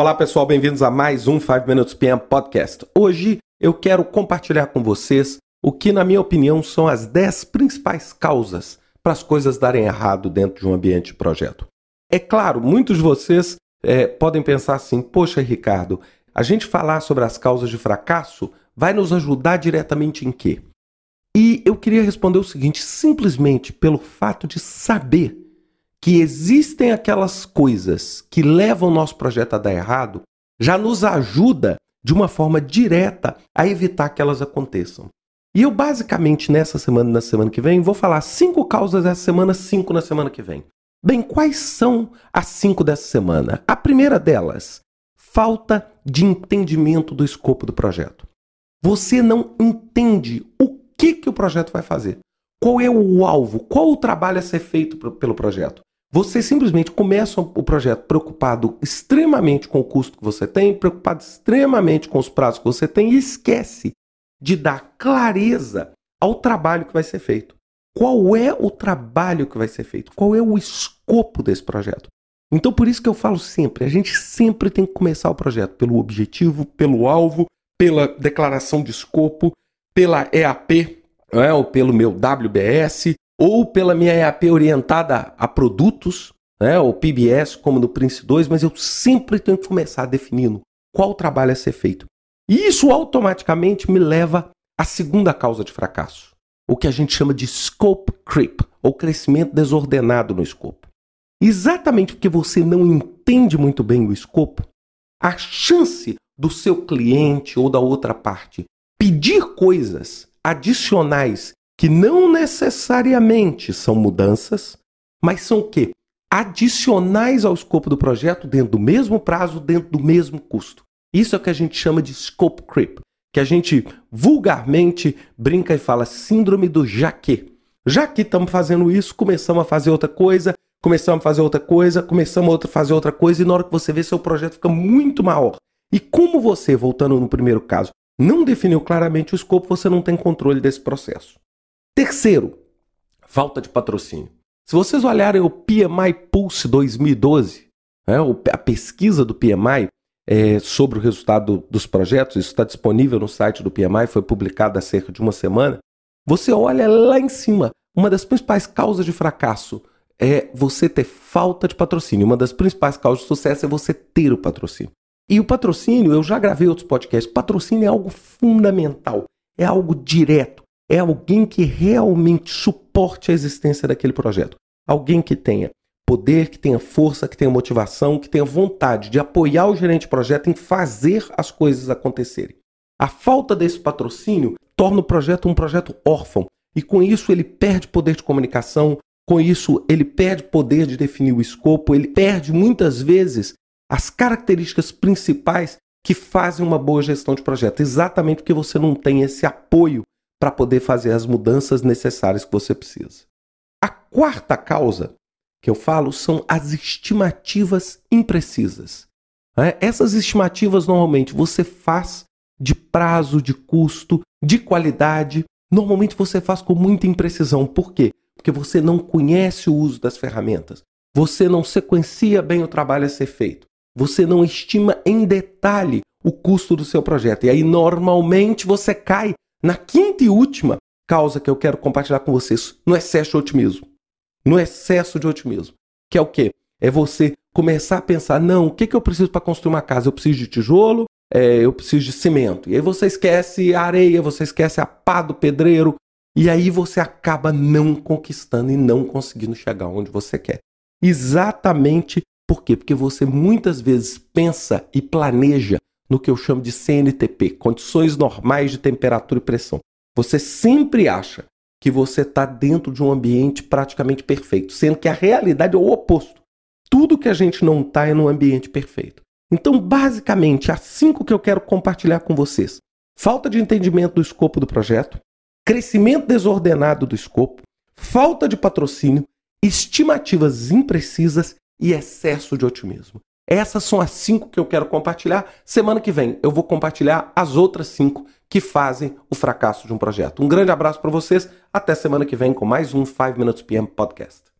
Olá pessoal, bem-vindos a mais um 5 Minutes PM Podcast. Hoje eu quero compartilhar com vocês o que, na minha opinião, são as 10 principais causas para as coisas darem errado dentro de um ambiente de projeto. É claro, muitos de vocês é, podem pensar assim: poxa, Ricardo, a gente falar sobre as causas de fracasso vai nos ajudar diretamente em quê? E eu queria responder o seguinte: simplesmente pelo fato de saber que existem aquelas coisas que levam o nosso projeto a dar errado, já nos ajuda de uma forma direta a evitar que elas aconteçam. E eu basicamente nessa semana e na semana que vem vou falar cinco causas essa semana, cinco na semana que vem. Bem, quais são as cinco dessa semana? A primeira delas, falta de entendimento do escopo do projeto. Você não entende o que, que o projeto vai fazer. Qual é o alvo? Qual o trabalho a ser feito pelo projeto? Você simplesmente começa o projeto preocupado extremamente com o custo que você tem, preocupado extremamente com os prazos que você tem e esquece de dar clareza ao trabalho que vai ser feito. Qual é o trabalho que vai ser feito? Qual é o escopo desse projeto? Então, por isso que eu falo sempre: a gente sempre tem que começar o projeto pelo objetivo, pelo alvo, pela declaração de escopo, pela EAP, é? ou pelo meu WBS, ou pela minha EAP orientada a produtos, né, ou PBS, como no Prince 2, mas eu sempre tenho que começar definindo qual trabalho é ser feito. E isso automaticamente me leva à segunda causa de fracasso, o que a gente chama de scope creep, ou crescimento desordenado no escopo. Exatamente porque você não entende muito bem o escopo, a chance do seu cliente ou da outra parte pedir coisas adicionais que não necessariamente são mudanças, mas são o quê? Adicionais ao escopo do projeto dentro do mesmo prazo, dentro do mesmo custo. Isso é o que a gente chama de scope creep, que a gente vulgarmente brinca e fala síndrome do já que. Já que estamos fazendo isso, começamos a fazer outra coisa, começamos a fazer outra coisa, começamos a fazer outra coisa, e na hora que você vê, seu projeto fica muito maior. E como você, voltando no primeiro caso, não definiu claramente o escopo, você não tem controle desse processo. Terceiro, falta de patrocínio. Se vocês olharem o PMI Pulse 2012, né, a pesquisa do PMI é, sobre o resultado dos projetos, isso está disponível no site do PMI, foi publicado há cerca de uma semana. Você olha lá em cima, uma das principais causas de fracasso é você ter falta de patrocínio. Uma das principais causas de sucesso é você ter o patrocínio. E o patrocínio, eu já gravei outros podcasts, patrocínio é algo fundamental, é algo direto é alguém que realmente suporte a existência daquele projeto. Alguém que tenha poder, que tenha força, que tenha motivação, que tenha vontade de apoiar o gerente de projeto em fazer as coisas acontecerem. A falta desse patrocínio torna o projeto um projeto órfão e com isso ele perde poder de comunicação, com isso ele perde poder de definir o escopo, ele perde muitas vezes as características principais que fazem uma boa gestão de projeto, exatamente porque você não tem esse apoio para poder fazer as mudanças necessárias que você precisa. A quarta causa que eu falo são as estimativas imprecisas. Né? Essas estimativas normalmente você faz de prazo, de custo, de qualidade. Normalmente você faz com muita imprecisão. Por quê? Porque você não conhece o uso das ferramentas. Você não sequencia bem o trabalho a ser feito. Você não estima em detalhe o custo do seu projeto. E aí, normalmente, você cai na quinta e última causa que eu quero compartilhar com vocês, no excesso de otimismo. No excesso de otimismo. Que é o quê? É você começar a pensar, não, o que, que eu preciso para construir uma casa? Eu preciso de tijolo, é, eu preciso de cimento. E aí você esquece a areia, você esquece a pá do pedreiro, e aí você acaba não conquistando e não conseguindo chegar onde você quer. Exatamente por quê? Porque você muitas vezes pensa e planeja no que eu chamo de CNTP, condições normais de temperatura e pressão. Você sempre acha que você está dentro de um ambiente praticamente perfeito, sendo que a realidade é o oposto. Tudo que a gente não está é num ambiente perfeito. Então, basicamente, há cinco que eu quero compartilhar com vocês: falta de entendimento do escopo do projeto, crescimento desordenado do escopo, falta de patrocínio, estimativas imprecisas e excesso de otimismo. Essas são as cinco que eu quero compartilhar. Semana que vem eu vou compartilhar as outras cinco que fazem o fracasso de um projeto. Um grande abraço para vocês. Até semana que vem com mais um 5 Minutes PM Podcast.